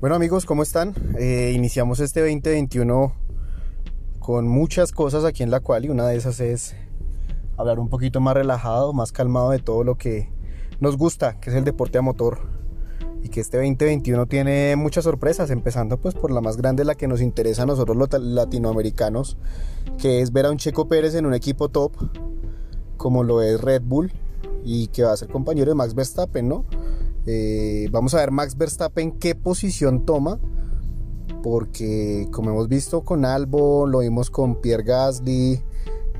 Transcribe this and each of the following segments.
Bueno amigos, ¿cómo están? Eh, iniciamos este 2021 con muchas cosas aquí en la cual y una de esas es hablar un poquito más relajado, más calmado de todo lo que nos gusta, que es el deporte a motor. Y que este 2021 tiene muchas sorpresas, empezando pues por la más grande, la que nos interesa a nosotros los latinoamericanos, que es ver a un Checo Pérez en un equipo top, como lo es Red Bull, y que va a ser compañero de Max Verstappen, ¿no? Eh, vamos a ver Max Verstappen qué posición toma. Porque como hemos visto con Albo, lo vimos con Pierre Gasly,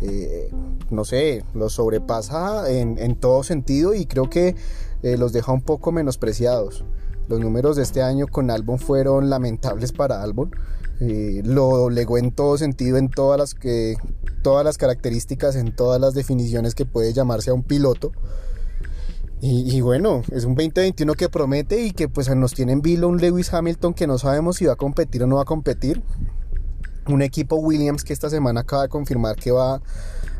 eh, no sé, lo sobrepasa en, todo sentido y creo que eh, los deja un poco menospreciados. Los números de este año con Albon fueron lamentables para Albon. lo legó en todo sentido, en todas las, que, todas las características, en todas las definiciones que puede llamarse a un piloto. Y, bueno, es un 2021 que promete y que pues nos tiene en vilo un Lewis Hamilton que no sabemos si va a competir o no va a competir. Un equipo Williams que esta semana acaba de confirmar que va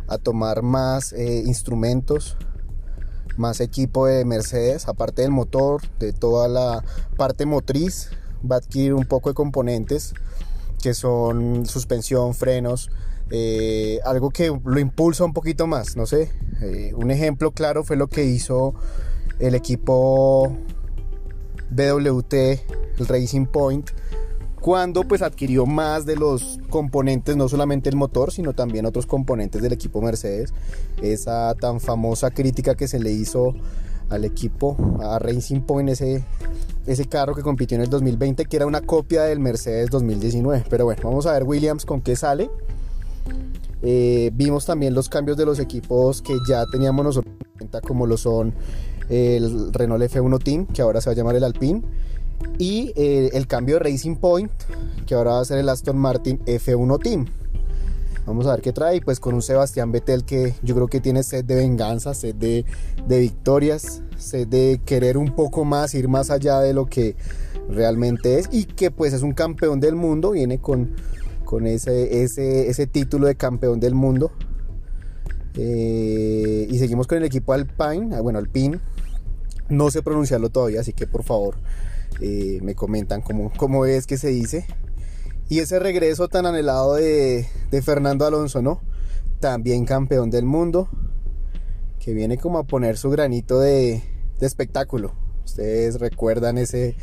a tomar más eh, instrumentos, más equipo de Mercedes, aparte del motor, de toda la parte motriz, va a adquirir un poco de componentes que son suspensión, frenos, eh, algo que lo impulsa un poquito más, no sé. Eh, un ejemplo claro fue lo que hizo el equipo BWT, el Racing Point, cuando pues adquirió más de los componentes, no solamente el motor, sino también otros componentes del equipo Mercedes. Esa tan famosa crítica que se le hizo al equipo, a Racing Point, ese, ese carro que compitió en el 2020, que era una copia del Mercedes 2019. Pero bueno, vamos a ver Williams con qué sale. Eh, vimos también los cambios de los equipos que ya teníamos nosotros en cuenta, como lo son el Renault F1 Team, que ahora se va a llamar el Alpine, y eh, el cambio de Racing Point, que ahora va a ser el Aston Martin F1 Team. Vamos a ver qué trae, pues con un Sebastián Vettel que yo creo que tiene sed de venganza, sed de, de victorias, sed de querer un poco más, ir más allá de lo que realmente es, y que pues es un campeón del mundo, viene con con ese, ese, título de campeón del mundo. Eh, y seguimos con el equipo Alpine, ah, bueno, Alpine. No sé pronunciarlo todavía, así que por favor eh, me comentan cómo, cómo, es que se dice. Y ese regreso tan anhelado de, Fernando Alonso, ¿no? También campeón del mundo, que viene como a poner su granito de, de espectáculo. Ustedes recuerdan ese,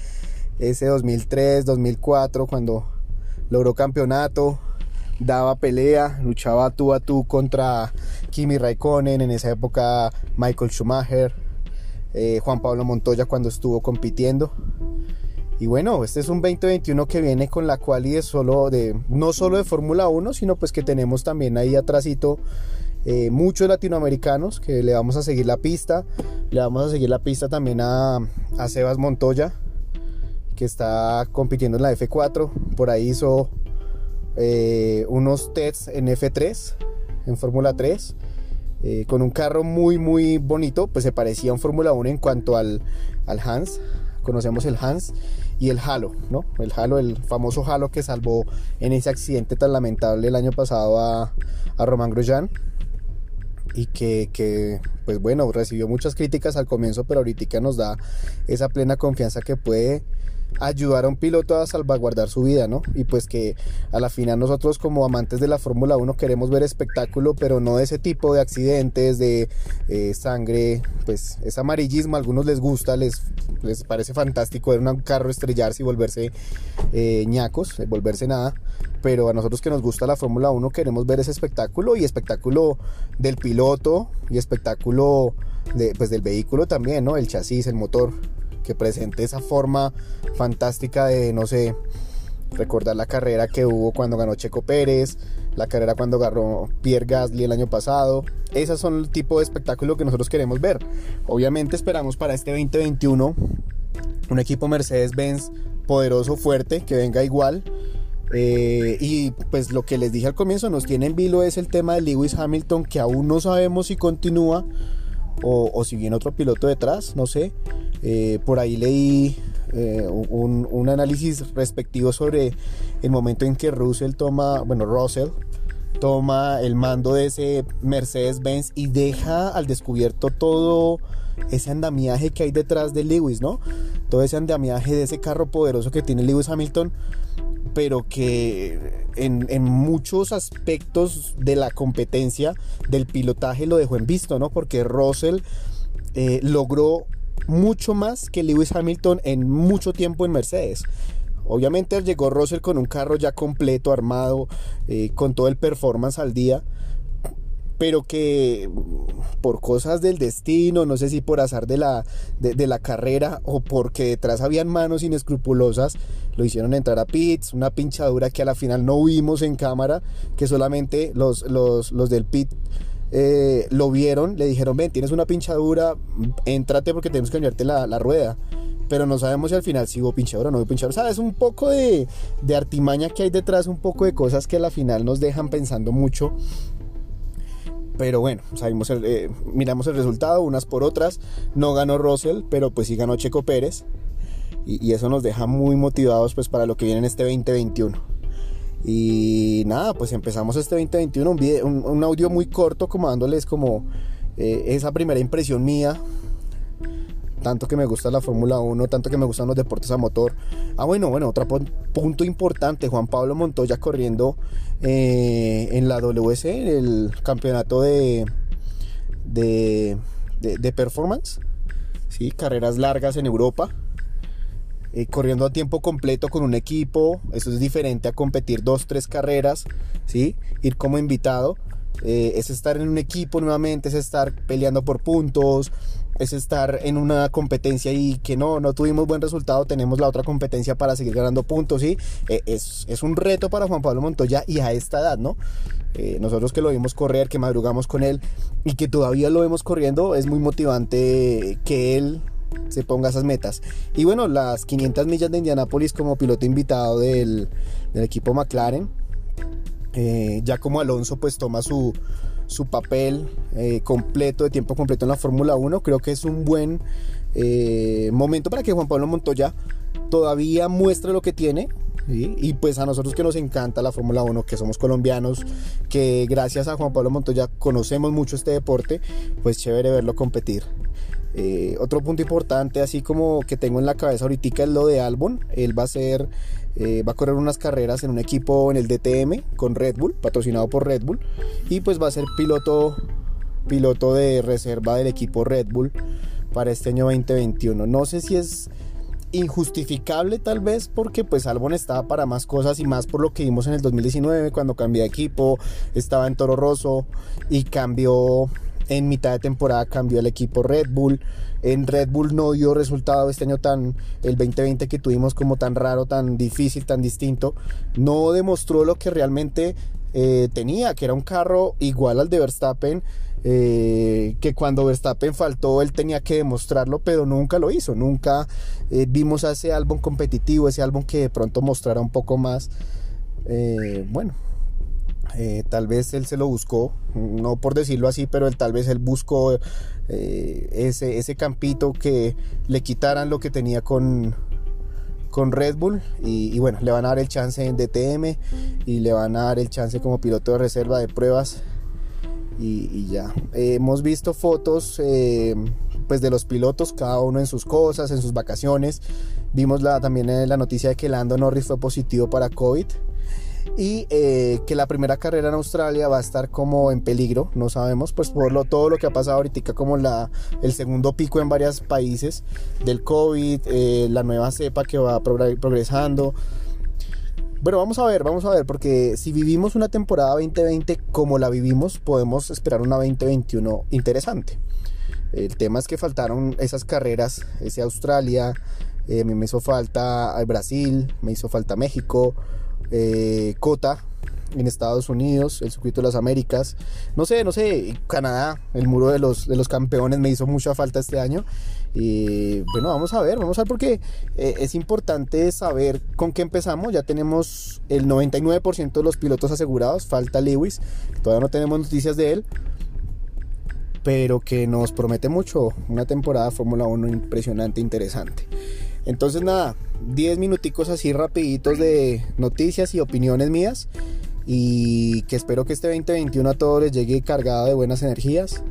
ese 2003, 2004, cuando logró campeonato, daba pelea, luchaba tú a tú contra Kimi Raikkonen, en esa época Michael Schumacher, eh, Juan Pablo Montoya cuando estuvo compitiendo. Y bueno, este es un 2021 que viene con la cual y solo de, no solo de Fórmula 1, sino pues que tenemos también ahí atrásito eh, muchos latinoamericanos que le vamos a seguir la pista. Le vamos a seguir la pista también a, a Sebas Montoya, que está compitiendo en la F4. Por ahí hizo eh, unos tests en F3, en Fórmula 3, eh, con un carro muy, muy bonito. Pues se parecía a un Fórmula 1 en cuanto al, al Hans. Conocemos el Hans y el Halo, ¿no? El Halo, el famoso Halo que salvó en ese accidente tan lamentable el año pasado a, a Román Grosjean y que, que, pues bueno, recibió muchas críticas al comienzo, pero ahorita nos da esa plena confianza que puede ayudar a un piloto a salvaguardar su vida, ¿no? Y pues que a la final nosotros como amantes de la Fórmula 1 queremos ver espectáculo, pero no de ese tipo de accidentes, de eh, sangre, pues es amarillismo, a algunos les gusta, les, les parece fantástico ver un carro estrellarse y volverse eh, ñacos, eh, volverse nada, pero a nosotros que nos gusta la Fórmula 1 queremos ver ese espectáculo y espectáculo del piloto y espectáculo de, pues del vehículo también, ¿no? El chasis, el motor que presente esa forma fantástica de, no sé, recordar la carrera que hubo cuando ganó Checo Pérez, la carrera cuando ganó Pierre Gasly el año pasado. Esas son el tipo de espectáculo que nosotros queremos ver. Obviamente esperamos para este 2021 un equipo Mercedes-Benz poderoso, fuerte, que venga igual. Eh, y pues lo que les dije al comienzo, nos tiene en vilo es el tema de Lewis Hamilton, que aún no sabemos si continúa o, si viene otro piloto detrás, no sé. Eh, por ahí leí eh, un, análisis respectivo sobre el momento en que Russell toma, bueno, Russell toma el mando de ese Mercedes-Benz y deja al descubierto todo ese andamiaje que hay detrás de Lewis, ¿no? Todo ese andamiaje de ese carro poderoso que tiene Lewis Hamilton, pero que en, muchos aspectos de la competencia del pilotaje lo dejó en visto, ¿no? Porque Russell eh, logró mucho más que Lewis Hamilton en mucho tiempo en Mercedes. Obviamente llegó Russell con un carro ya completo, armado, eh, con todo el performance al día, pero que por cosas del destino, no sé si por azar de la, de, la carrera o porque detrás habían manos inescrupulosas, lo hicieron entrar a pits, una pinchadura que a la final no vimos en cámara, que solamente los, los, los del pit eh, lo vieron, le dijeron, ven, tienes una pinchadura, entrate porque tenemos que cambiarte la, la rueda pero no sabemos si al final si hubo pinchadura o no hubo pinchadura. ¿Sabes? Un poco de, de, artimaña que hay detrás, un poco de cosas que a la final nos dejan pensando mucho. Pero bueno, sabemos eh, miramos el resultado, unas por otras. No ganó Russell, pero pues sí ganó Checo Pérez. Y, eso nos deja muy motivados pues para lo que viene en este 2021. Y nada, pues empezamos este 2021, un, audio muy corto como dándoles como eh, esa primera impresión mía tanto que me gusta la Fórmula 1, tanto que me gustan los deportes a motor. Ah, bueno, bueno, otro punto importante, Juan Pablo Montoya corriendo eh, en la WC, el campeonato de, de, de, performance, ¿sí? carreras largas en Europa. Eh, corriendo a tiempo completo con un equipo, eso es diferente a competir dos, tres carreras, ¿sí? ir como invitado. Eh, es estar en un equipo nuevamente, es estar peleando por puntos, es estar en una competencia y que no, no tuvimos buen resultado, tenemos la otra competencia para seguir ganando puntos, ¿sí? Eh, es, es, un reto para Juan Pablo Montoya y a esta edad, ¿no? Eh, nosotros que lo vimos correr, que madrugamos con él y que todavía lo vemos corriendo, es muy motivante que él se ponga esas metas. Y bueno, las 500 millas de Indianápolis como piloto invitado del, equipo McLaren, eh, ya como Alonso pues toma su, su papel eh, completo, de tiempo completo en la Fórmula 1. Creo que es un buen eh, momento para que Juan Pablo Montoya todavía muestre lo que tiene. Y pues a nosotros que nos encanta la Fórmula 1, que somos colombianos, que gracias a Juan Pablo Montoya conocemos mucho este deporte, pues chévere verlo competir. Eh, otro punto importante, así como que tengo en la cabeza ahorita, es lo de Albon. Él va a ser, eh, va a correr unas carreras en un equipo en el DTM con Red Bull, patrocinado por Red Bull, y pues va a ser piloto, piloto de reserva del equipo Red Bull para este año 2021. No sé si es injustificable tal vez porque pues Albon estaba para más cosas y más por lo que vimos en el 2019 cuando cambié de equipo, estaba en Toro Rosso y cambió en mitad de temporada cambió el equipo Red Bull. En Red Bull no dio resultado este año tan, el 2020 que tuvimos como tan raro, tan difícil, tan distinto. No demostró lo que realmente eh, tenía, que era un carro igual al de Verstappen. Eh, que cuando Verstappen faltó él tenía que demostrarlo, pero nunca lo hizo, nunca eh, vimos ese álbum competitivo, ese álbum que de pronto mostrara un poco más, bueno, eh, tal vez él se lo buscó, no por decirlo así, pero él, tal vez él buscó eh, ese, ese campito que le quitaran lo que tenía con, con Red Bull y, bueno, le van a dar el chance en DTM y le van a dar el chance como piloto de reserva de pruebas y, ya. hemos visto fotos eh, pues de los pilotos, cada uno en sus cosas, en sus vacaciones. Vimos la, también la noticia de que Lando Norris fue positivo para COVID y eh, que la primera carrera en Australia va a estar como en peligro, no sabemos, pues por lo, todo lo que ha pasado ahorita como la, el segundo pico en varios países del COVID, eh, la nueva cepa que va progresando. Bueno, vamos a ver, vamos a ver, porque si vivimos una temporada 2020 como la vivimos, podemos esperar una 2021 interesante. El tema es que faltaron esas carreras, ese Australia, eh, me hizo falta Brasil, me hizo falta México, eh, Cota en Estados Unidos, el circuito de las Américas, no sé, no sé, Canadá, el muro de los, de los campeones me hizo mucha falta este año. Y bueno, vamos a ver, vamos a ver porque eh, es importante saber con qué empezamos. Ya tenemos el 99% de los pilotos asegurados, falta Lewis, todavía no tenemos noticias de él, pero que nos promete mucho, una temporada Fórmula 1 impresionante, interesante. Entonces nada, 10 minuticos así rapiditos de noticias y opiniones mías y que espero que este 2021 a todos les llegue cargado de buenas energías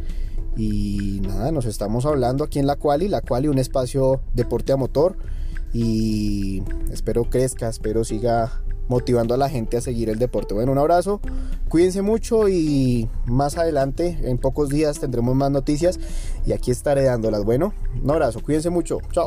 Y nada, nos estamos hablando aquí en La Quali, La Quali, un espacio deporte a motor. Y espero crezca, espero siga motivando a la gente a seguir el deporte. Bueno, un abrazo, cuídense mucho y más adelante, en pocos días, tendremos más noticias y aquí estaré dándolas. Bueno, un abrazo, cuídense mucho, chao.